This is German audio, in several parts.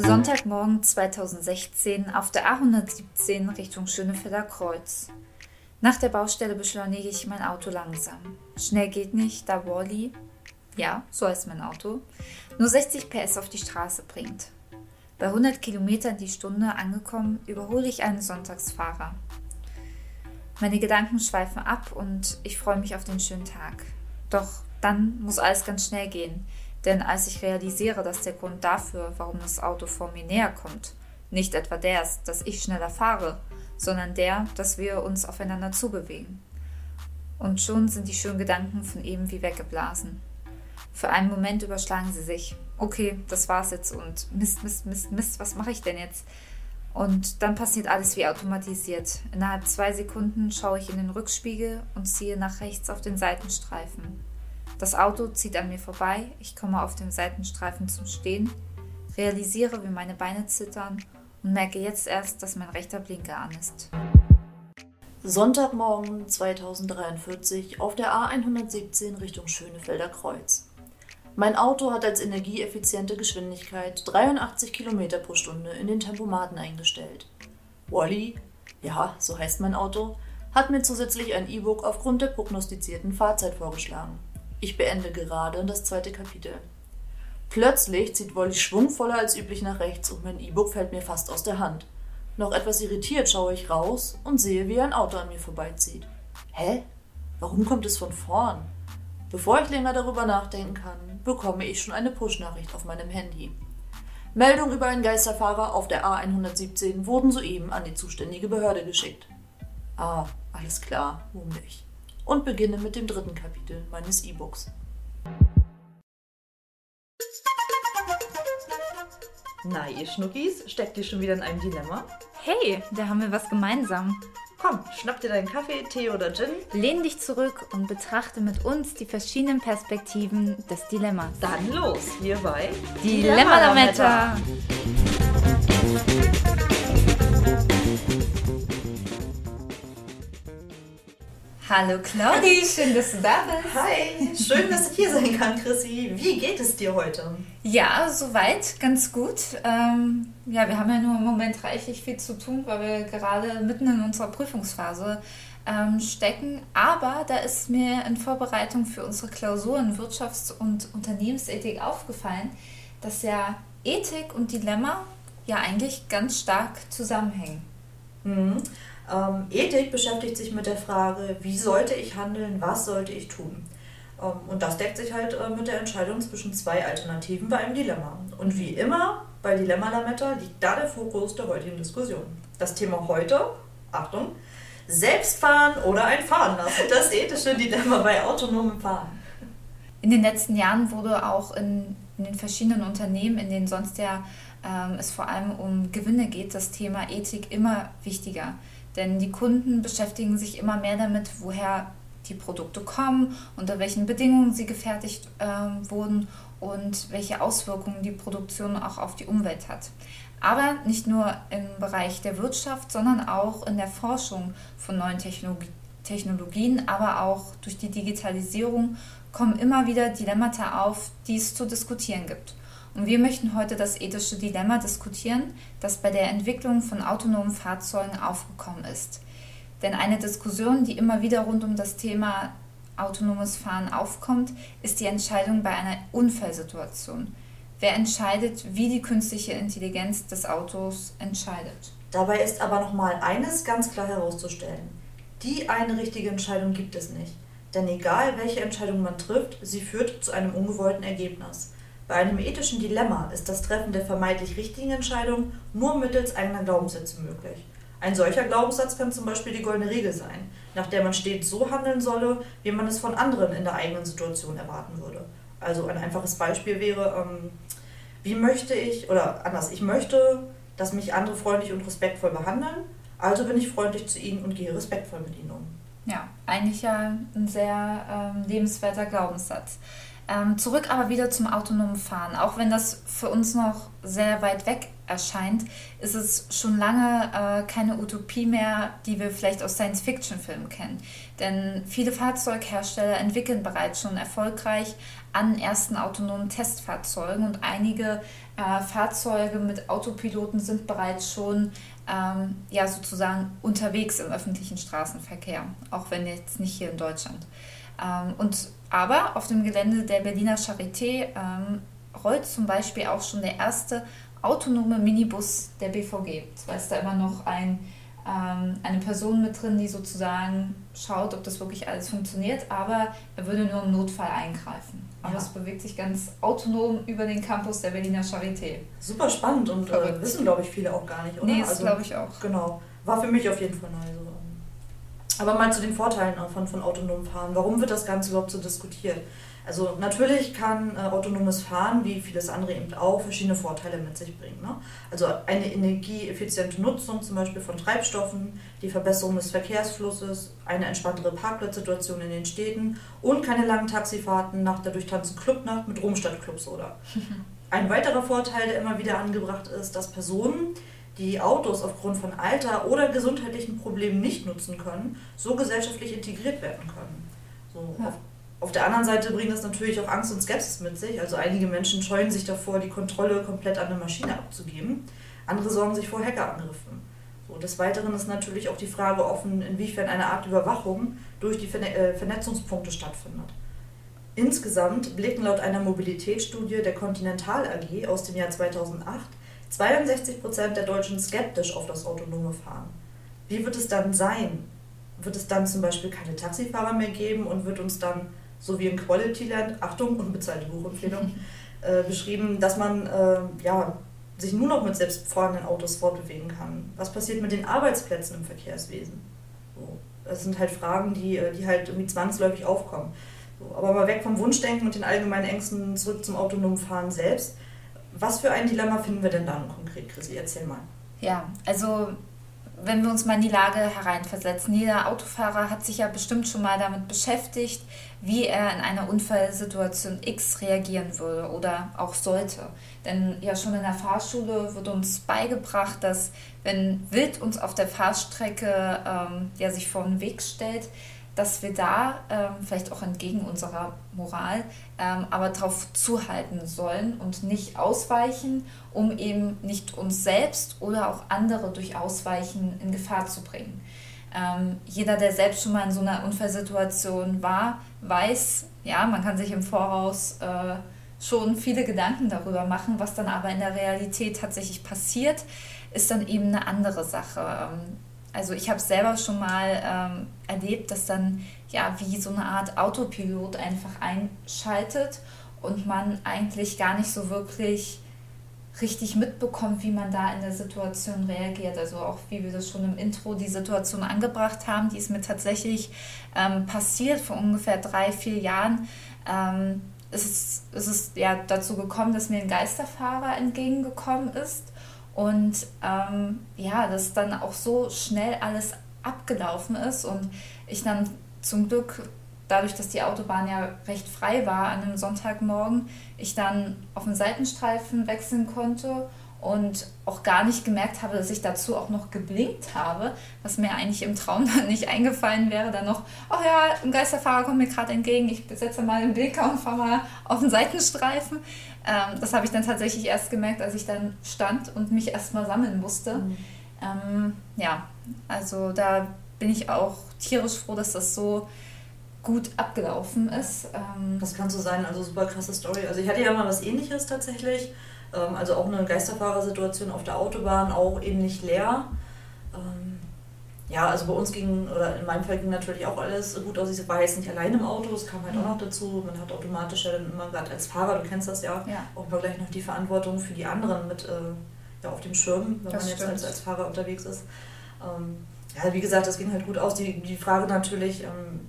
Sonntagmorgen 2016 auf der A117 Richtung Schönefelder Kreuz. Nach der Baustelle beschleunige ich mein Auto langsam. Schnell geht nicht, da Wally, ja, so heißt mein Auto, nur 60 PS auf die Straße bringt. Bei 100 Kilometern die Stunde angekommen, überhole ich einen Sonntagsfahrer. Meine Gedanken schweifen ab und ich freue mich auf den schönen Tag. Doch dann muss alles ganz schnell gehen. Denn als ich realisiere, dass der Grund dafür, warum das Auto vor mir näher kommt, nicht etwa der ist, dass ich schneller fahre, sondern der, dass wir uns aufeinander zubewegen. Und schon sind die schönen Gedanken von eben wie weggeblasen. Für einen Moment überschlagen sie sich. Okay, das war's jetzt und Mist, Mist, Mist, Mist, was mache ich denn jetzt? Und dann passiert alles wie automatisiert. Innerhalb zwei Sekunden schaue ich in den Rückspiegel und ziehe nach rechts auf den Seitenstreifen. Das Auto zieht an mir vorbei, ich komme auf dem Seitenstreifen zum Stehen, realisiere, wie meine Beine zittern und merke jetzt erst, dass mein rechter Blinker an ist. Sonntagmorgen 2043 auf der A117 Richtung Schönefelder Kreuz. Mein Auto hat als energieeffiziente Geschwindigkeit 83 km pro Stunde in den Tempomaten eingestellt. Wally, ja, so heißt mein Auto, hat mir zusätzlich ein E-Book aufgrund der prognostizierten Fahrzeit vorgeschlagen. Ich beende gerade das zweite Kapitel. Plötzlich zieht Wolli schwungvoller als üblich nach rechts und mein E-Book fällt mir fast aus der Hand. Noch etwas irritiert schaue ich raus und sehe, wie ein Auto an mir vorbeizieht. Hä? Warum kommt es von vorn? Bevor ich länger darüber nachdenken kann, bekomme ich schon eine Push-Nachricht auf meinem Handy. Meldung über einen Geisterfahrer auf der A117 wurden soeben an die zuständige Behörde geschickt. Ah, alles klar, murmle ich und beginne mit dem dritten Kapitel meines E-Books. Na, ihr Schnuckis, steckt ihr schon wieder in einem Dilemma? Hey, da haben wir was gemeinsam. Komm, schnapp dir deinen Kaffee, Tee oder Gin. Lehn dich zurück und betrachte mit uns die verschiedenen Perspektiven des Dilemmas. Dann los, hier bei Dilemma-Lametta. Hallo Claudi, schön, dass du da bist. Hi, schön, dass ich hier sein kann, Chrissy. Wie geht es dir heute? Ja, soweit, ganz gut. Ähm, ja, wir haben ja nur im Moment reichlich viel zu tun, weil wir gerade mitten in unserer Prüfungsphase ähm, stecken. Aber da ist mir in Vorbereitung für unsere Klausur in Wirtschafts- und Unternehmensethik aufgefallen, dass ja Ethik und Dilemma ja eigentlich ganz stark zusammenhängen. Mhm. Ähm, Ethik beschäftigt sich mit der Frage, wie sollte ich handeln, was sollte ich tun. Ähm, und das deckt sich halt äh, mit der Entscheidung zwischen zwei Alternativen bei einem Dilemma. Und wie immer bei Dilemma Lametta liegt da der Fokus der heutigen Diskussion. Das Thema heute, Achtung, Selbstfahren oder ein Fahren lassen. Das ethische Dilemma bei autonomem Fahren. In den letzten Jahren wurde auch in, in den verschiedenen Unternehmen, in denen sonst ja ähm, es vor allem um Gewinne geht, das Thema Ethik immer wichtiger. Denn die Kunden beschäftigen sich immer mehr damit, woher die Produkte kommen, unter welchen Bedingungen sie gefertigt äh, wurden und welche Auswirkungen die Produktion auch auf die Umwelt hat. Aber nicht nur im Bereich der Wirtschaft, sondern auch in der Forschung von neuen Technologien. Technologien, aber auch durch die Digitalisierung kommen immer wieder Dilemmata auf, die es zu diskutieren gibt. Und wir möchten heute das ethische Dilemma diskutieren, das bei der Entwicklung von autonomen Fahrzeugen aufgekommen ist. Denn eine Diskussion, die immer wieder rund um das Thema autonomes Fahren aufkommt, ist die Entscheidung bei einer Unfallsituation. Wer entscheidet, wie die künstliche Intelligenz des Autos entscheidet? Dabei ist aber nochmal eines ganz klar herauszustellen. Die eine richtige Entscheidung gibt es nicht. Denn egal welche Entscheidung man trifft, sie führt zu einem ungewollten Ergebnis. Bei einem ethischen Dilemma ist das Treffen der vermeintlich richtigen Entscheidung nur mittels eigener Glaubenssätze möglich. Ein solcher Glaubenssatz kann zum Beispiel die goldene Regel sein, nach der man stets so handeln solle, wie man es von anderen in der eigenen Situation erwarten würde. Also ein einfaches Beispiel wäre, ähm, wie möchte ich, oder anders, ich möchte, dass mich andere freundlich und respektvoll behandeln, also bin ich freundlich zu ihnen und gehe respektvoll mit ihnen um. Ja, eigentlich ja ein sehr ähm, lebenswerter Glaubenssatz. Ähm, zurück aber wieder zum autonomen Fahren. Auch wenn das für uns noch sehr weit weg erscheint, ist es schon lange äh, keine Utopie mehr, die wir vielleicht aus Science-Fiction-Filmen kennen. Denn viele Fahrzeughersteller entwickeln bereits schon erfolgreich an ersten autonomen Testfahrzeugen und einige äh, Fahrzeuge mit Autopiloten sind bereits schon ähm, ja, sozusagen unterwegs im öffentlichen Straßenverkehr, auch wenn jetzt nicht hier in Deutschland. Ähm, und, aber auf dem Gelände der Berliner Charité ähm, rollt zum Beispiel auch schon der erste autonome Minibus der BVG. Das heißt, da immer noch ein, ähm, eine Person mit drin, die sozusagen schaut, ob das wirklich alles funktioniert, aber er würde nur im Notfall eingreifen. Aber ja. es bewegt sich ganz autonom über den Campus der Berliner Charité. Super spannend und äh, wissen, glaube ich, viele auch gar nicht, oder? Nee, das also, glaube ich auch. Genau. War für mich auf jeden Fall neu. So. Aber mal zu den Vorteilen von, von autonomem Fahren. Warum wird das Ganze überhaupt so diskutiert? Also natürlich kann äh, autonomes Fahren, wie vieles andere eben auch, verschiedene Vorteile mit sich bringen. Ne? Also eine energieeffiziente Nutzung zum Beispiel von Treibstoffen, die Verbesserung des Verkehrsflusses, eine entspanntere Parkplatzsituation in den Städten und keine langen Taxifahrten nach der durchtanzen Clubnacht mit Rumstadtclubs oder. Ein weiterer Vorteil, der immer wieder angebracht ist, dass Personen, die Autos aufgrund von Alter oder gesundheitlichen Problemen nicht nutzen können, so gesellschaftlich integriert werden können. So, ja. auf, auf, der anderen Seite bringt das natürlich auch Angst und Skepsis mit sich. Also einige Menschen scheuen sich davor, die Kontrolle komplett an eine Maschine abzugeben. Andere sorgen sich vor Hackerangriffen. So, des Weiteren ist natürlich auch die Frage offen, inwiefern eine Art Überwachung durch die äh, Vernetzungspunkte stattfindet. Insgesamt blicken laut einer Mobilitätsstudie der Continental AG aus dem Jahr 2008 62 Prozent der Deutschen skeptisch auf das autonome Fahren. Wie wird es dann sein? Wird es dann zum Beispiel keine Taxifahrer mehr geben und wird uns dann, so wie in Quality Land, Achtung, unbezahlte Buchempfehlung, äh, beschrieben, dass man äh, ja, sich nur noch mit selbstfahrenden Autos fortbewegen kann? Was passiert mit den Arbeitsplätzen im Verkehrswesen? So, das sind halt Fragen, die, äh, die halt irgendwie zwangsläufig aufkommen. So, aber mal weg vom Wunschdenken und den allgemeinen Ängsten zurück zum autonomen Fahren selbst. Was für ein Dilemma finden wir denn da konkret, Chrissy? Erzähl mal. Ja, also wenn wir uns mal in die Lage hereinversetzen, jeder Autofahrer hat sich ja bestimmt schon mal damit beschäftigt, wie er in einer Unfallsituation X reagieren würde oder auch sollte. Denn ja schon in der Fahrschule wird uns beigebracht, dass wenn Wild uns auf der Fahrstrecke ähm, ja, sich vor den Weg stellt, dass wir da ähm, vielleicht auch entgegen unserer Moral, ähm, aber darauf zuhalten sollen und nicht ausweichen, um eben nicht uns selbst oder auch andere durch Ausweichen in Gefahr zu bringen. Ähm, jeder, der selbst schon mal in so einer Unfallsituation war, weiß, ja, man kann sich im Voraus äh, schon viele Gedanken darüber machen, was dann aber in der Realität tatsächlich passiert, ist dann eben eine andere Sache. Also ich habe selber schon mal ähm, erlebt, dass dann ja wie so eine Art Autopilot einfach einschaltet und man eigentlich gar nicht so wirklich richtig mitbekommt, wie man da in der Situation reagiert. Also auch wie wir das schon im Intro die Situation angebracht haben, die ist mir tatsächlich ähm, passiert vor ungefähr drei, vier Jahren. Ähm, es ist, es ist ja dazu gekommen, dass mir ein Geisterfahrer entgegengekommen ist und ähm, ja, dass dann auch so schnell alles abgelaufen ist und ich dann zum Glück, dadurch, dass die Autobahn ja recht frei war an einem Sonntagmorgen, ich dann auf den Seitenstreifen wechseln konnte und auch gar nicht gemerkt habe, dass ich dazu auch noch geblinkt habe, was mir eigentlich im Traum dann nicht eingefallen wäre, dann noch, oh ja, ein Geisterfahrer kommt mir gerade entgegen, ich setze mal den Blinker und fahre mal auf den Seitenstreifen. Ähm, das habe ich dann tatsächlich erst gemerkt, als ich dann stand und mich erstmal sammeln musste. Mhm. Ähm, ja, also da bin ich auch tierisch froh, dass das so gut abgelaufen ist. Ähm, das kann so sein, also super krasse Story. Also ich hatte ja mal was ähnliches tatsächlich. Ähm, also auch eine Geisterfahrersituation auf der Autobahn, auch ähnlich leer. Ja, also bei uns ging, oder in meinem Fall ging natürlich auch alles gut aus. Ich war jetzt nicht allein im Auto, das kam halt mhm. auch noch dazu. Man hat automatisch ja dann immer, gerade als Fahrer, du kennst das ja, ja, auch mal gleich noch die Verantwortung für die anderen mit äh, ja, auf dem Schirm, wenn das man jetzt als, als Fahrer unterwegs ist. Ähm, ja, wie gesagt, das ging halt gut aus. Die, die Frage natürlich, ähm,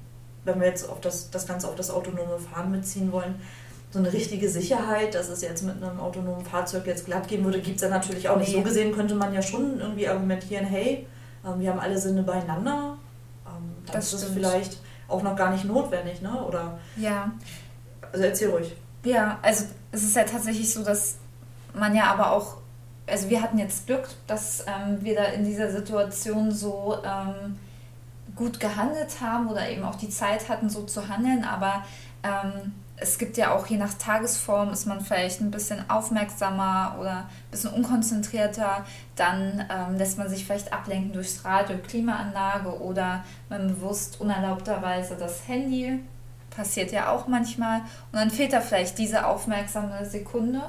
wenn wir jetzt auf das, das Ganze auf das autonome Fahren mitziehen wollen, so eine richtige Sicherheit, dass es jetzt mit einem autonomen Fahrzeug jetzt glatt gehen würde, gibt es ja natürlich auch nicht. So gesehen könnte man ja schon irgendwie argumentieren, hey, wir haben alle Sinne beieinander. Ähm, dann das ist es vielleicht auch noch gar nicht notwendig, ne? Oder ja. Also erzähl ruhig. Ja, also es ist ja tatsächlich so, dass man ja aber auch, also wir hatten jetzt Glück, dass ähm, wir da in dieser Situation so ähm, gut gehandelt haben oder eben auch die Zeit hatten, so zu handeln, aber ähm, es gibt ja auch je nach Tagesform ist man vielleicht ein bisschen aufmerksamer oder ein bisschen unkonzentrierter. Dann ähm, lässt man sich vielleicht ablenken durchs Radio, Klimaanlage oder man bewusst unerlaubterweise das Handy. Passiert ja auch manchmal. Und dann fehlt da vielleicht diese aufmerksame Sekunde.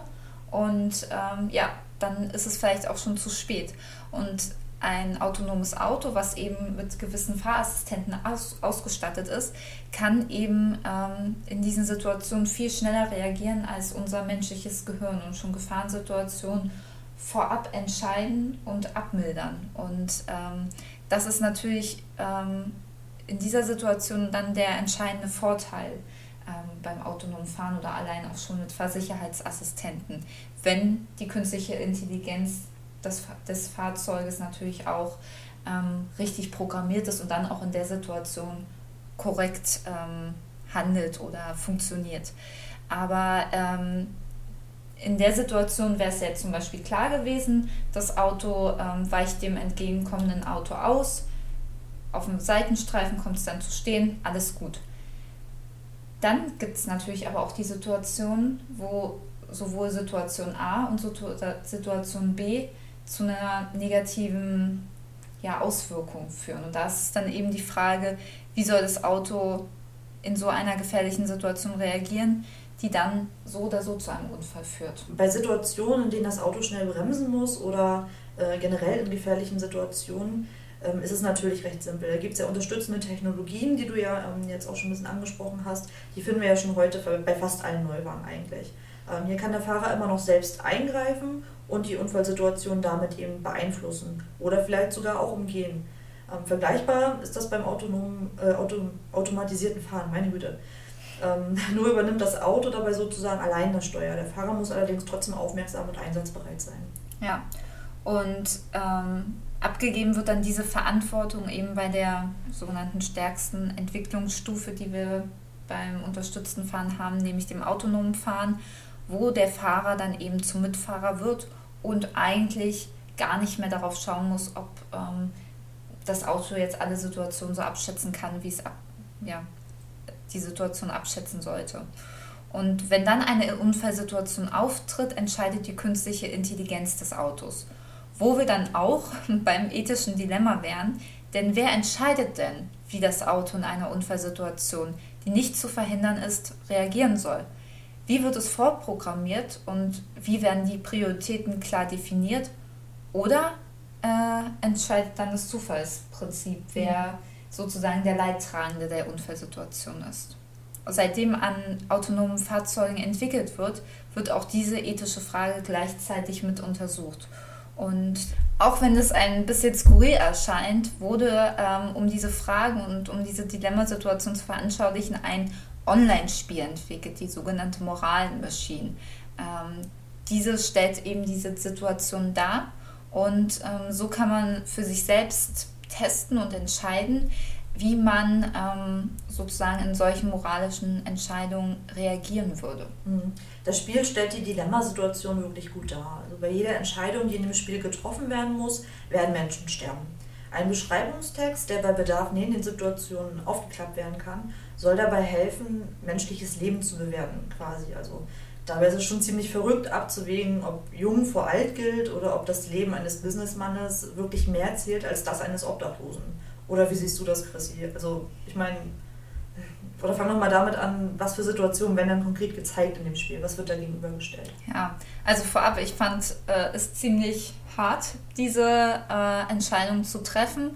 Und ähm, ja, dann ist es vielleicht auch schon zu spät. Und ein autonomes Auto, was eben mit gewissen Fahrassistenten aus, ausgestattet ist, kann eben ähm, in diesen Situationen viel schneller reagieren als unser menschliches Gehirn und schon Gefahrensituationen vorab entscheiden und abmildern. Und ähm, das ist natürlich ähm, in dieser Situation dann der entscheidende Vorteil ähm, beim autonomen Fahren oder allein auch schon mit Fahrsicherheitsassistenten, wenn die künstliche Intelligenz des, des Fahrzeuges natürlich auch ähm, richtig programmiert ist und dann auch in der Situation korrekt ähm, handelt oder funktioniert. Aber ähm, in der Situation wäre es jetzt zum Beispiel klar gewesen, das Auto ähm, weicht dem entgegenkommenden Auto aus, auf dem Seitenstreifen kommt es dann zu stehen, alles gut. Dann gibt es natürlich aber auch die Situation, wo sowohl Situation A und Situation B zu einer negativen ja, Auswirkung führen. Und da ist dann eben die Frage, wie soll das Auto in so einer gefährlichen Situation reagieren, die dann so oder so zu einem Unfall führt. Bei Situationen, in denen das Auto schnell bremsen muss oder äh, generell in gefährlichen Situationen, ähm, ist es natürlich recht simpel. Da gibt es ja unterstützende Technologien, die du ja ähm, jetzt auch schon ein bisschen angesprochen hast. Die finden wir ja schon heute bei fast allen Neuwagen eigentlich. Ähm, hier kann der Fahrer immer noch selbst eingreifen und die Unfallsituation damit eben beeinflussen oder vielleicht sogar auch umgehen. Ähm, vergleichbar ist das beim autonomen, äh, auto, automatisierten Fahren, meine Güte. Ähm, nur übernimmt das Auto dabei sozusagen allein das Steuer. Der Fahrer muss allerdings trotzdem aufmerksam und einsatzbereit sein. Ja, und ähm, abgegeben wird dann diese Verantwortung eben bei der sogenannten stärksten Entwicklungsstufe, die wir beim unterstützten Fahren haben, nämlich dem autonomen Fahren, wo der Fahrer dann eben zum Mitfahrer wird und eigentlich gar nicht mehr darauf schauen muss, ob ähm, das Auto jetzt alle Situationen so abschätzen kann, wie es ab, ja, die Situation abschätzen sollte. Und wenn dann eine Unfallsituation auftritt, entscheidet die künstliche Intelligenz des Autos. Wo wir dann auch beim ethischen Dilemma wären, denn wer entscheidet denn, wie das Auto in einer Unfallsituation, die nicht zu verhindern ist, reagieren soll? Wie wird es vorprogrammiert und wie werden die Prioritäten klar definiert? Oder äh, entscheidet dann das Zufallsprinzip, wer sozusagen der Leidtragende der Unfallsituation ist? Seitdem an autonomen Fahrzeugen entwickelt wird, wird auch diese ethische Frage gleichzeitig mit untersucht. Und auch wenn es ein bisschen skurril erscheint, wurde, ähm, um diese Fragen und um diese Dilemmasituation zu veranschaulichen, ein Online-Spiel entwickelt, die sogenannte Moral Machine. Ähm, diese stellt eben diese Situation dar und ähm, so kann man für sich selbst testen und entscheiden, wie man ähm, sozusagen in solchen moralischen Entscheidungen reagieren würde. Mhm. Das Spiel stellt die Dilemmasituation wirklich gut dar. Also bei jeder Entscheidung, die in dem Spiel getroffen werden muss, werden Menschen sterben. Ein Beschreibungstext, der bei Bedarf neben den Situationen aufgeklappt werden kann, soll dabei helfen, menschliches Leben zu bewerten, quasi. Also dabei ist es schon ziemlich verrückt abzuwägen, ob jung vor alt gilt oder ob das Leben eines Businessmannes wirklich mehr zählt als das eines Obdachlosen. Oder wie siehst du das, Chrissy? Also ich meine, oder fang nochmal damit an, was für Situationen werden dann konkret gezeigt in dem Spiel? Was wird da gegenübergestellt? Ja, also vorab, ich fand äh, es ziemlich hart, diese äh, Entscheidung zu treffen.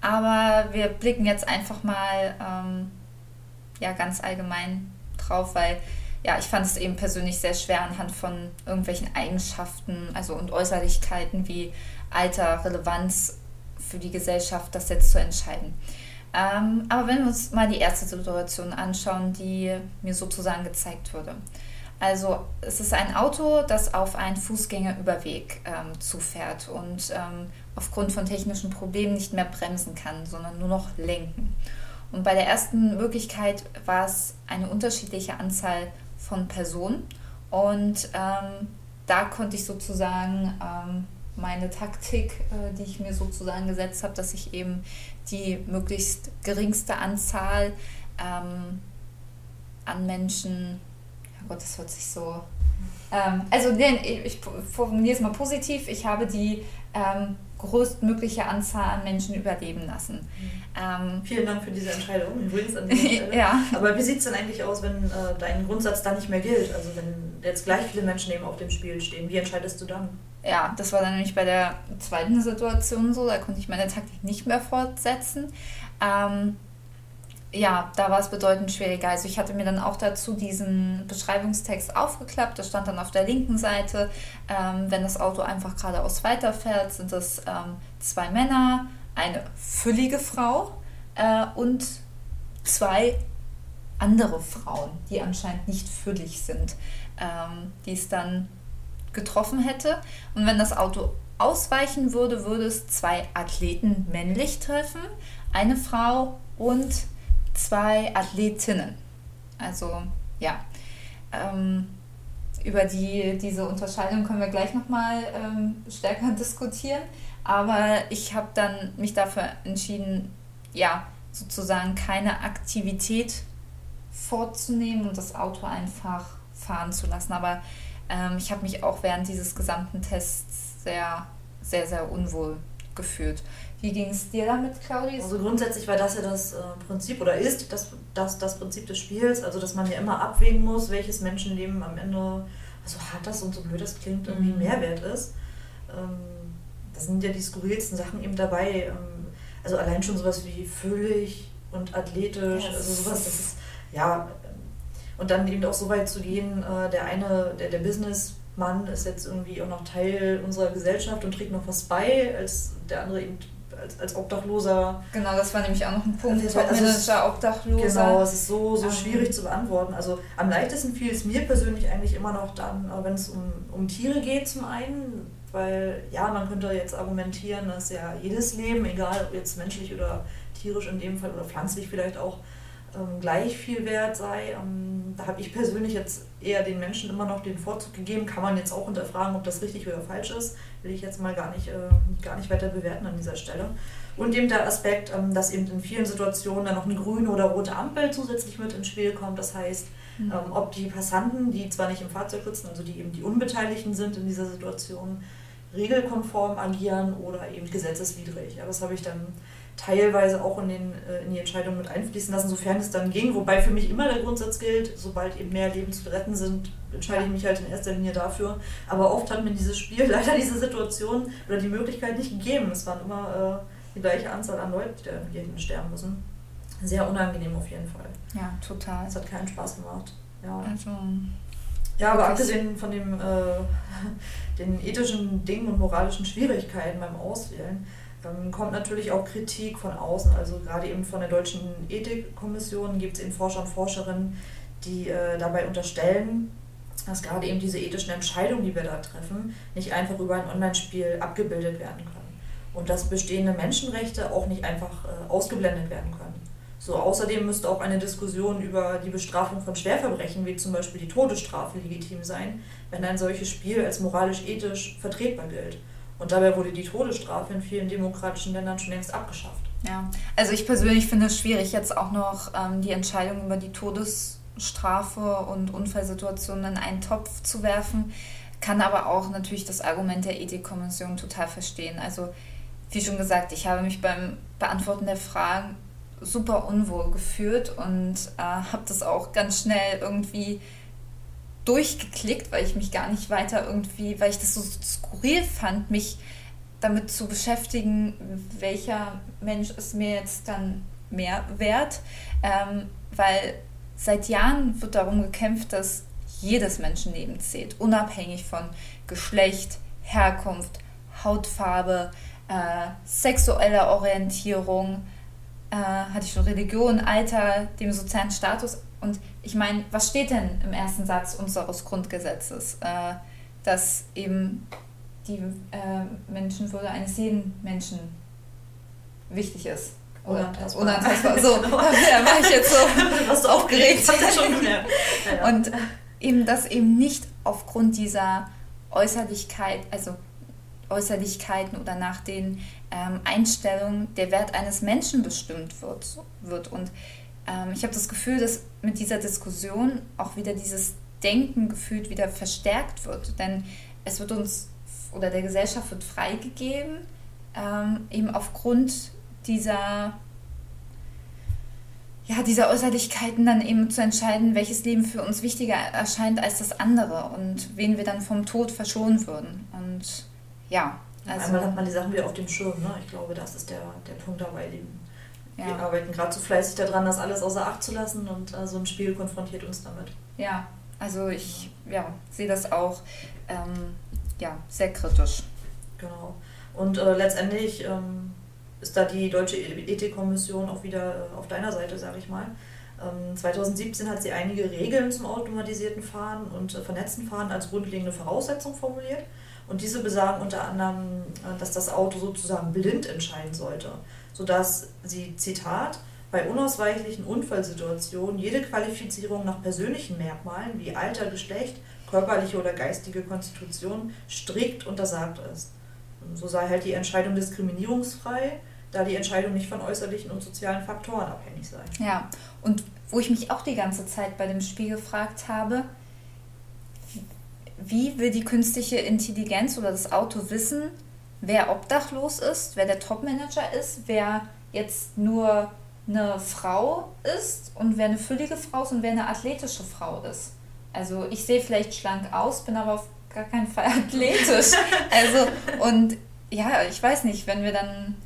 Aber wir blicken jetzt einfach mal ähm, ja, ganz allgemein drauf, weil ja, ich fand es eben persönlich sehr schwer anhand von irgendwelchen Eigenschaften also und Äußerlichkeiten wie Alter, Relevanz für die Gesellschaft, das jetzt zu entscheiden. Ähm, aber wenn wir uns mal die erste Situation anschauen, die mir sozusagen gezeigt wurde. Also es ist ein Auto, das auf einen Fußgängerüberweg ähm, zufährt und ähm, aufgrund von technischen Problemen nicht mehr bremsen kann, sondern nur noch lenken. Und bei der ersten Möglichkeit war es eine unterschiedliche Anzahl von Personen. Und ähm, da konnte ich sozusagen ähm, meine Taktik, äh, die ich mir sozusagen gesetzt habe, dass ich eben die möglichst geringste Anzahl ähm, an Menschen, ja Gott, das hört sich so. Ähm, also, nee, ich formuliere es mal positiv. Ich habe die ähm, größtmögliche Anzahl an Menschen überleben lassen. Mhm. Ähm, Vielen Dank für diese Entscheidung, übrigens an dieser Stelle. ja. Aber wie sieht es denn eigentlich aus, wenn äh, dein Grundsatz da nicht mehr gilt? Also wenn jetzt gleich viele Menschen eben auf dem Spiel stehen, wie entscheidest du dann? Ja, das war dann nämlich bei der zweiten Situation so, da konnte ich meine Taktik nicht mehr fortsetzen. Ähm, ja, da war es bedeutend schwieriger. Also ich hatte mir dann auch dazu diesen Beschreibungstext aufgeklappt. Da stand dann auf der linken Seite, ähm, wenn das Auto einfach geradeaus weiterfährt, sind das ähm, zwei Männer, eine füllige Frau äh, und zwei andere Frauen, die anscheinend nicht füllig sind, ähm, die es dann getroffen hätte. Und wenn das Auto ausweichen würde, würde es zwei Athleten männlich treffen, eine Frau und zwei Athletinnen. Also ja, ähm, über die, diese Unterscheidung können wir gleich nochmal ähm, stärker diskutieren. Aber ich habe dann mich dafür entschieden, ja, sozusagen keine Aktivität vorzunehmen und das Auto einfach fahren zu lassen. Aber ähm, ich habe mich auch während dieses gesamten Tests sehr, sehr, sehr unwohl gefühlt. Wie ging es dir damit, Claudia? Also grundsätzlich war das ja das äh, Prinzip oder ist das, das das Prinzip des Spiels, also dass man ja immer abwägen muss, welches Menschenleben am Ende, so hart das und so blöd das klingt, irgendwie mhm. Mehrwert ist. Ähm, da sind ja die skurrilsten Sachen eben dabei. Ähm, also allein schon sowas wie füllig und athletisch, yes. also sowas, das ist, ja, und dann eben auch so weit zu gehen, äh, der eine, der, der Businessmann ist jetzt irgendwie auch noch Teil unserer Gesellschaft und trägt noch was bei, als der andere eben als, als Obdachloser. Genau, das war nämlich auch noch ein Punkt. Also Topmanager, Obdachloser. Genau, es ist so, so ähm. schwierig zu beantworten. Also am leichtesten fiel es mir persönlich eigentlich immer noch dann, äh, wenn es um, um Tiere geht zum einen, weil ja, man könnte jetzt argumentieren, dass ja jedes Leben, egal ob jetzt menschlich oder tierisch in dem Fall oder pflanzlich vielleicht auch, ähm, gleich viel wert sei. Ähm, da habe ich persönlich jetzt eher den Menschen immer noch den Vorzug gegeben. Kann man jetzt auch hinterfragen, ob das richtig oder falsch ist. Will ich jetzt mal gar nicht, äh, gar nicht weiter bewerten an dieser Stelle. Und eben der Aspekt, ähm, dass eben in vielen Situationen dann noch eine grüne oder rote Ampel zusätzlich mit ins Spiel kommt. Das heißt, mhm. ähm, ob die Passanten, die zwar nicht im Fahrzeug sitzen, also die eben die Unbeteiligten sind in dieser Situation, regelkonform agieren oder eben gesetzeswidrig. Ja, das habe ich dann teilweise auch in, den, äh, in die Entscheidung mit einfließen lassen, sofern es dann ging. Wobei für mich immer der Grundsatz gilt, sobald eben mehr Leben zu retten sind, entscheide ich mich halt in erster Linie dafür. Aber oft hat mir dieses Spiel leider diese Situation oder die Möglichkeit nicht gegeben. Es waren immer äh, die gleiche Anzahl an Leuten, die da sterben müssen. Sehr unangenehm auf jeden Fall. Ja, total. Es hat keinen Spaß gemacht. Ja. Also, ja, aber abgesehen von dem, äh, den ethischen Dingen und moralischen Schwierigkeiten beim Auswählen, dann kommt natürlich auch Kritik von außen. Also gerade eben von der Deutschen Ethikkommission gibt es eben Forscher und Forscherinnen, die äh, dabei unterstellen, dass gerade eben diese ethischen Entscheidungen, die wir da treffen, nicht einfach über ein Online-Spiel abgebildet werden können. Und dass bestehende Menschenrechte auch nicht einfach äh, ausgeblendet werden können. So, außerdem müsste auch eine Diskussion über die Bestrafung von Schwerverbrechen, wie zum Beispiel die Todesstrafe, legitim sein, wenn ein solches Spiel als moralisch-ethisch vertretbar gilt. Und dabei wurde die Todesstrafe in vielen demokratischen Ländern schon längst abgeschafft. Ja, also ich persönlich finde es schwierig, jetzt auch noch ähm, die Entscheidung über die Todesstrafe und Unfallsituationen in einen Topf zu werfen, kann aber auch natürlich das Argument der Ethikkommission total verstehen. Also wie schon gesagt, ich habe mich beim Beantworten der Fragen super unwohl gefühlt und äh, habe das auch ganz schnell irgendwie durchgeklickt, weil ich mich gar nicht weiter irgendwie, weil ich das so skurril fand, mich damit zu beschäftigen, welcher Mensch ist mir jetzt dann mehr wert. Ähm, weil seit Jahren wird darum gekämpft, dass jedes Menschenleben zählt, unabhängig von Geschlecht, Herkunft, Hautfarbe, äh, sexueller Orientierung, äh, hatte ich schon Religion, Alter, dem sozialen Status. Und ich meine, was steht denn im ersten Satz unseres Grundgesetzes? Äh, dass eben die äh, Menschenwürde eines jeden Menschen wichtig ist. Unantastbar. Unantastbar. So, genau. da war ich jetzt so du aufgeregt. Schon gemerkt. Ja, ja. Und eben das eben nicht aufgrund dieser Äußerlichkeit, also Äußerlichkeiten oder nach den ähm, Einstellungen der Wert eines Menschen bestimmt wird. wird. Und ähm, ich habe das Gefühl, dass mit dieser Diskussion auch wieder dieses Denken gefühlt wieder verstärkt wird. Denn es wird uns oder der Gesellschaft wird freigegeben, ähm, eben aufgrund dieser ja, dieser Äußerlichkeiten dann eben zu entscheiden, welches Leben für uns wichtiger erscheint als das andere und wen wir dann vom Tod verschonen würden. Und ja, also. Einmal hat man die Sachen wieder auf dem Schirm, ne? Ich glaube, das ist der, der Punkt dabei. Die, ja. Wir arbeiten gerade so fleißig daran, das alles außer Acht zu lassen und äh, so ein Spiel konfrontiert uns damit. Ja, also ich ja, sehe das auch ähm, ja, sehr kritisch. Genau. Und äh, letztendlich ähm, ist da die Deutsche Ethikkommission auch wieder äh, auf deiner Seite, sage ich mal. Ähm, 2017 hat sie einige Regeln zum automatisierten Fahren und äh, vernetzten Fahren als grundlegende Voraussetzung formuliert. Und diese besagen unter anderem, äh, dass das Auto sozusagen blind entscheiden sollte, sodass sie, Zitat, bei unausweichlichen Unfallsituationen jede Qualifizierung nach persönlichen Merkmalen wie Alter, Geschlecht, körperliche oder geistige Konstitution strikt untersagt ist. So sei halt die Entscheidung diskriminierungsfrei, da die Entscheidung nicht von äußerlichen und sozialen Faktoren abhängig sei. Ja, und wo ich mich auch die ganze Zeit bei dem Spiel gefragt habe, wie will die künstliche Intelligenz oder das Auto wissen, wer obdachlos ist, wer der Topmanager ist, wer jetzt nur eine Frau ist und wer eine füllige Frau ist und wer eine athletische Frau ist. Also ich sehe vielleicht schlank aus, bin aber auf gar keinen Fall athletisch. Also und ja, ich weiß nicht, wenn wir dann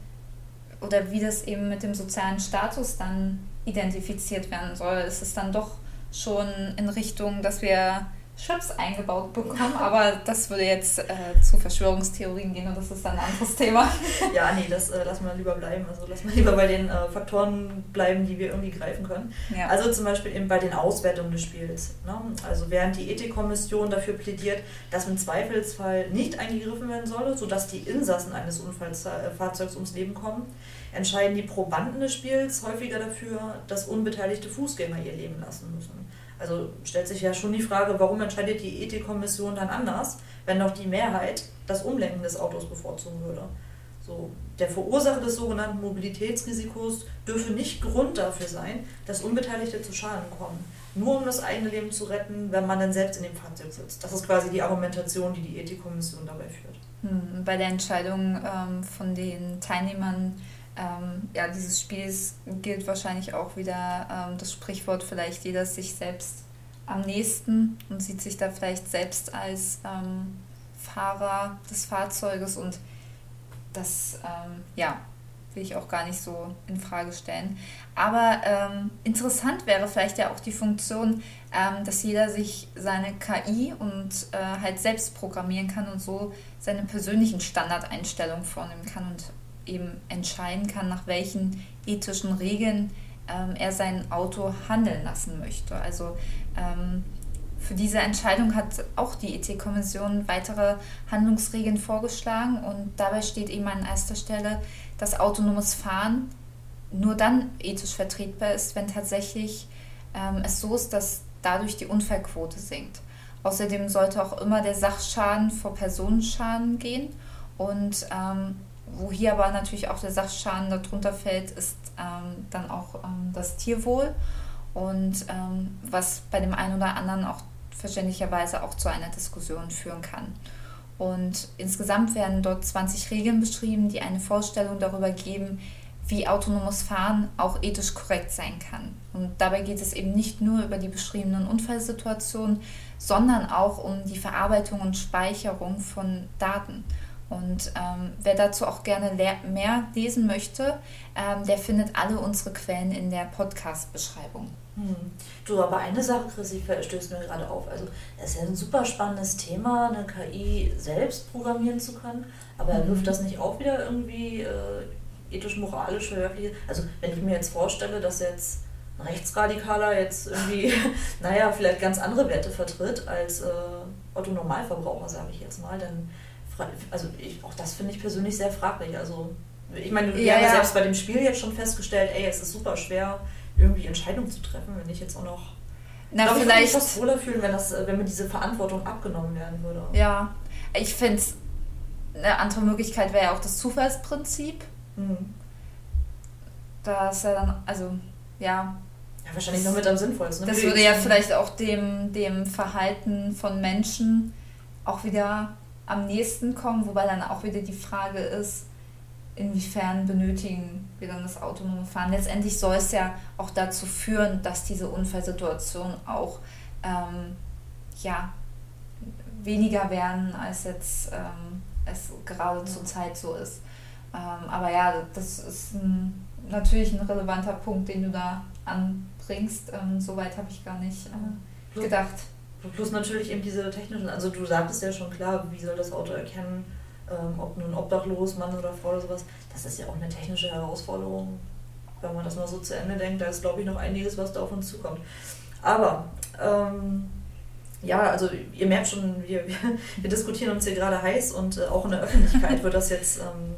oder wie das eben mit dem sozialen Status dann identifiziert werden soll, ist es dann doch schon in Richtung, dass wir Chips eingebaut bekommen, aber das würde jetzt äh, zu Verschwörungstheorien gehen und das ist dann ein anderes Thema. ja, nee, das äh, lassen wir lieber bleiben. Also lassen wir lieber bei den äh, Faktoren bleiben, die wir irgendwie greifen können. Ja. Also zum Beispiel eben bei den Auswertungen des Spiels. Ne? Also während die Ethikkommission dafür plädiert, dass im Zweifelsfall nicht eingegriffen werden solle, sodass die Insassen eines Unfallfahrzeugs ums Leben kommen, entscheiden die Probanden des Spiels häufiger dafür, dass unbeteiligte Fußgänger ihr Leben lassen müssen. Also stellt sich ja schon die Frage, warum entscheidet die Ethikkommission dann anders, wenn doch die Mehrheit das Umlenken des Autos bevorzugen würde. So, der Verursacher des sogenannten Mobilitätsrisikos dürfe nicht Grund dafür sein, dass Unbeteiligte zu Schaden kommen. Nur um das eigene Leben zu retten, wenn man dann selbst in dem Fahrzeug sitzt. Das ist quasi die Argumentation, die die Ethikkommission dabei führt. Hm, bei der Entscheidung ähm, von den Teilnehmern ähm, ja, dieses Spiels gilt wahrscheinlich auch wieder ähm, das Sprichwort, vielleicht jeder sich selbst am nächsten und sieht sich da vielleicht selbst als ähm, Fahrer des Fahrzeuges und das, ähm, ja, will ich auch gar nicht so in Frage stellen. Aber ähm, interessant wäre vielleicht ja auch die Funktion, ähm, dass jeder sich seine KI und äh, halt selbst programmieren kann und so seine persönlichen Standardeinstellungen vornehmen kann und eben entscheiden kann, nach welchen ethischen Regeln ähm, er sein Auto handeln lassen möchte. Also ähm, für diese Entscheidung hat auch die Ethikkommission weitere Handlungsregeln vorgeschlagen und dabei steht eben an erster Stelle, dass autonomes Fahren nur dann ethisch vertretbar ist, wenn tatsächlich ähm, es so ist, dass dadurch die Unfallquote sinkt. Außerdem sollte auch immer der Sachschaden vor Personenschaden gehen und ähm, wo hier aber natürlich auch der Sachschaden darunter fällt, ist ähm, dann auch ähm, das Tierwohl und ähm, was bei dem einen oder anderen auch verständlicherweise auch zu einer Diskussion führen kann. Und insgesamt werden dort 20 Regeln beschrieben, die eine Vorstellung darüber geben, wie autonomes Fahren auch ethisch korrekt sein kann. Und dabei geht es eben nicht nur über die beschriebenen Unfallsituationen, sondern auch um die Verarbeitung und Speicherung von Daten. Und ähm, wer dazu auch gerne mehr lesen möchte, ähm, der findet alle unsere Quellen in der Podcast-Beschreibung. Hm. Du, aber eine Sache, Chrissy, stößt mir gerade auf. Also, es ist ja ein super spannendes Thema, eine KI selbst programmieren zu können, aber mhm. wirft das nicht auch wieder irgendwie äh, ethisch-moralisch verwerfliche? Also, wenn ich mir jetzt vorstelle, dass jetzt ein Rechtsradikaler jetzt irgendwie, naja, vielleicht ganz andere Werte vertritt als äh, Otto Normalverbraucher, sage ich jetzt mal, dann also ich, auch das finde ich persönlich sehr fraglich. Also Ich meine, wir Ja, haben ja selbst bei dem Spiel jetzt schon festgestellt, ey, es ist super schwer, irgendwie Entscheidungen zu treffen, wenn ich jetzt auch noch. Na, ich glaube, ich würde mich vielleicht. fast wohler fühlen, wenn, das, äh, wenn mir diese Verantwortung abgenommen werden würde. Ja, ich finde eine andere Möglichkeit wäre ja auch das Zufallsprinzip. Mhm. Da ist ja dann, also ja, Ja, wahrscheinlich noch mit am sinnvollsten. ne? das würde ja vielleicht auch dem, dem Verhalten von Menschen auch wieder am nächsten kommen, wobei dann auch wieder die Frage ist, inwiefern benötigen wir dann das autonome Fahren. Letztendlich soll es ja auch dazu führen, dass diese Unfallsituationen auch ähm, ja, weniger werden, als jetzt ähm, es gerade Ja. zur Zeit so ist. Ähm, aber ja, das ist ein, natürlich ein relevanter Punkt, den du da anbringst. Ähm, Soweit habe ich gar nicht äh, gedacht. Plus natürlich eben diese technischen, also du sagtest ja schon klar, wie soll das Auto erkennen, ähm, ob nun obdachlos, Mann oder Frau oder sowas. Das ist ja auch eine technische Herausforderung, wenn man das mal so zu Ende denkt. Da ist, glaube ich, noch einiges, was da auf uns zukommt. Aber, ähm, ja, also ihr merkt schon, wir, wir, wir diskutieren uns hier gerade heiß und äh, auch in der Öffentlichkeit wird das jetzt ähm,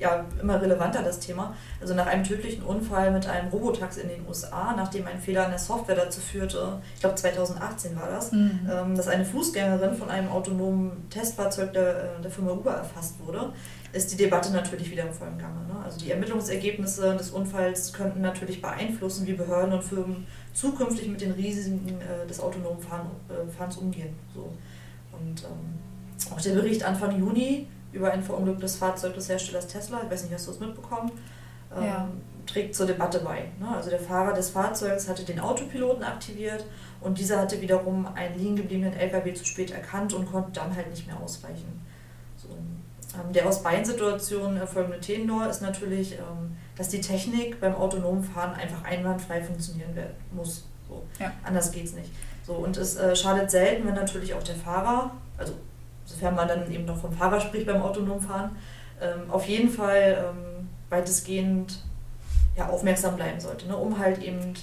ja, immer relevanter, das Thema. Also nach einem tödlichen Unfall mit einem Robotax in den USA, nachdem ein Fehler in der Software dazu führte, ich glaube 2018 war das, Mhm. ähm, dass eine Fußgängerin von einem autonomen Testfahrzeug der, äh, der Firma Uber erfasst wurde, ist die Debatte natürlich wieder im vollen Gange. Ne? Also die Ermittlungsergebnisse des Unfalls könnten natürlich beeinflussen, wie Behörden und Firmen zukünftig mit den Risiken äh, des autonomen Fahren, äh, Fahrens umgehen. So. Und ähm, auch der Bericht Anfang Juni über ein verunglücktes Fahrzeug des Herstellers Tesla, ich weiß nicht, hast du es mitbekommen, ähm, Ja. trägt zur Debatte bei. Ne? Also der Fahrer des Fahrzeugs hatte den Autopiloten aktiviert und dieser hatte wiederum einen liegen gebliebenen LKW zu spät erkannt und konnte dann halt nicht mehr ausweichen. So. Ähm, der aus beiden Situationen erfolgende Tenor ist natürlich, ähm, dass die Technik beim autonomen Fahren einfach einwandfrei funktionieren muss. So. Ja. Anders geht's nicht. So, und es äh, schadet selten, wenn natürlich auch der Fahrer, also sofern man dann eben noch vom Fahrer spricht beim autonomen Fahren, ähm, auf jeden Fall ähm, weitestgehend ja, aufmerksam bleiben sollte, ne, um halt eben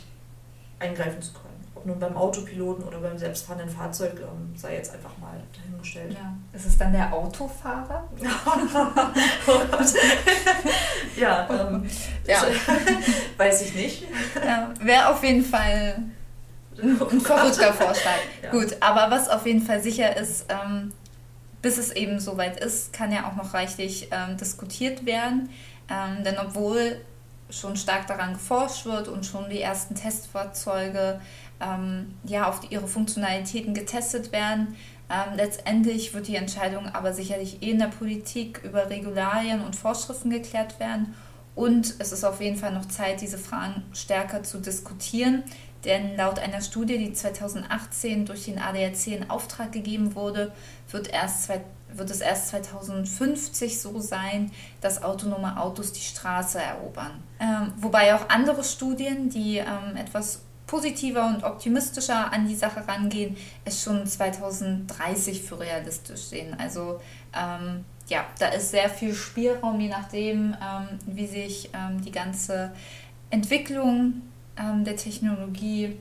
eingreifen zu können. Ob nun beim Autopiloten oder beim selbstfahrenden Fahrzeug, ähm, sei jetzt einfach mal dahingestellt. Ja. Ist es dann der Autofahrer? oh ja, ähm, Ja. weiß ich nicht. Ja, Wäre auf jeden Fall ein, ein verrückter Vorschlag. Ja. Gut, aber was auf jeden Fall sicher ist, ähm, bis es eben soweit ist, kann ja auch noch reichlich ähm, diskutiert werden. Ähm, denn obwohl schon stark daran geforscht wird und schon die ersten Testfahrzeuge ähm, ja, auf die, ihre Funktionalitäten getestet werden, ähm, letztendlich wird die Entscheidung aber sicherlich eh in der Politik über Regularien und Vorschriften geklärt werden. Und es ist auf jeden Fall noch Zeit, diese Fragen stärker zu diskutieren. Denn laut einer Studie, die 2018 durch den ADAC in Auftrag gegeben wurde, wird, erst wird es erst 2050 so sein, dass autonome Autos die Straße erobern. Ähm, wobei auch andere Studien, die ähm, etwas positiver und optimistischer an die Sache rangehen, es schon 2030 für realistisch sehen. Also ähm, ja, da ist sehr viel Spielraum, je nachdem, ähm, wie sich ähm, die ganze Entwicklung ähm, der Technologie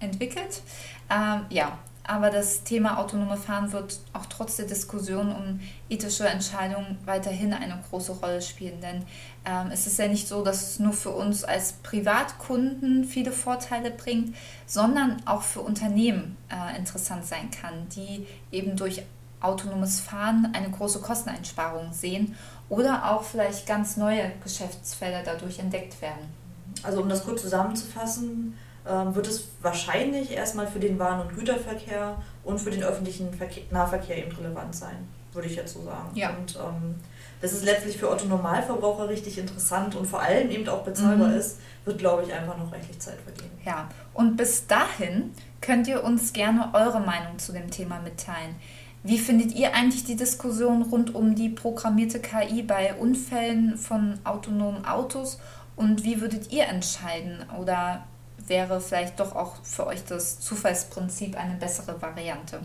entwickelt. Ähm, ja, aber das Thema autonome Fahren wird auch trotz der Diskussion um ethische Entscheidungen weiterhin eine große Rolle spielen. Denn ähm, es ist ja nicht so, dass es nur für uns als Privatkunden viele Vorteile bringt, sondern auch für Unternehmen äh, interessant sein kann, die eben durch autonomes Fahren eine große Kosteneinsparung sehen oder auch vielleicht ganz neue Geschäftsfelder dadurch entdeckt werden. Also um das kurz zusammenzufassen, ähm, wird es wahrscheinlich erstmal für den Waren- und Güterverkehr und für den öffentlichen Verkehr, Nahverkehr eben relevant sein, würde ich jetzt so sagen. Ja. Und ähm, dass es letztlich für Otto-Normalverbraucher richtig interessant und vor allem eben auch bezahlbar Mhm. ist, wird, glaube ich, einfach noch reichlich Zeit vergehen. Ja, und bis dahin könnt ihr uns gerne eure Meinung zu dem Thema mitteilen. Wie findet ihr eigentlich die Diskussion rund um die programmierte KI bei Unfällen von autonomen Autos und wie würdet ihr entscheiden oder wäre vielleicht doch auch für euch das Zufallsprinzip eine bessere Variante?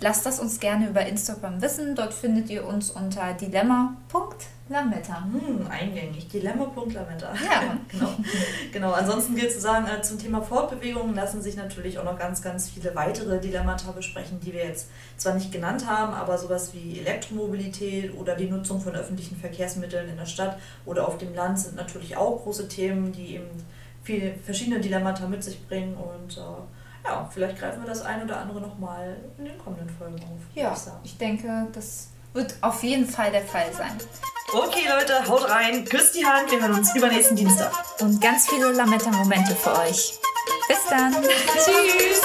Lasst das uns gerne über Instagram wissen. Dort findet ihr uns unter dilemma.de Lametta. Hm, eingängig. Dilemma.lametta. Ja. genau. genau. Ansonsten gilt zu sagen, äh, zum Thema Fortbewegungen lassen sich natürlich auch noch ganz, ganz viele weitere Dilemmata besprechen, die wir jetzt zwar nicht genannt haben, aber sowas wie Elektromobilität oder die Nutzung von öffentlichen Verkehrsmitteln in der Stadt oder auf dem Land sind natürlich auch große Themen, die eben viele verschiedene Dilemmata mit sich bringen und äh, ja, vielleicht greifen wir das ein oder andere nochmal in den kommenden Folgen auf. Ja, ich ich denke, das wird auf jeden Fall der Fall sein. Okay, Leute, haut rein, küsst die Hand, wir hören uns übernächsten Dienstag. Und ganz viele Lametta-Momente für euch. Bis dann. Tschüss.